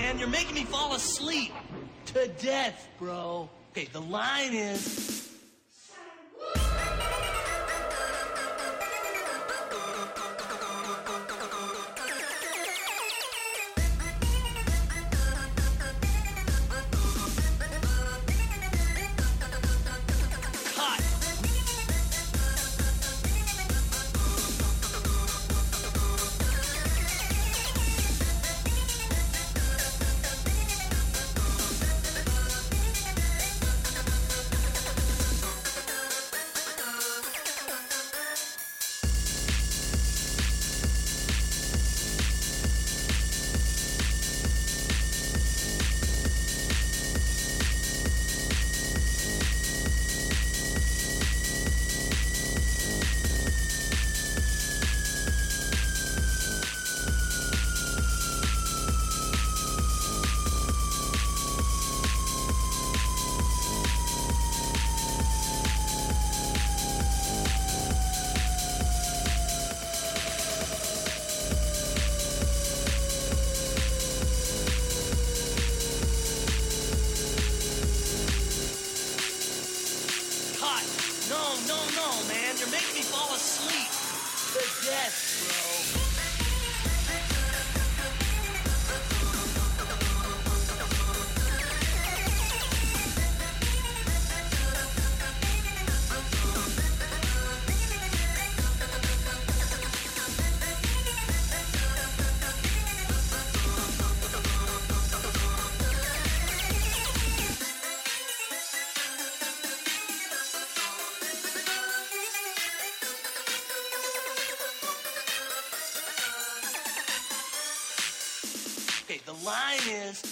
man. You're making me fall asleep. To death, bro. Okay, the line is. Line is.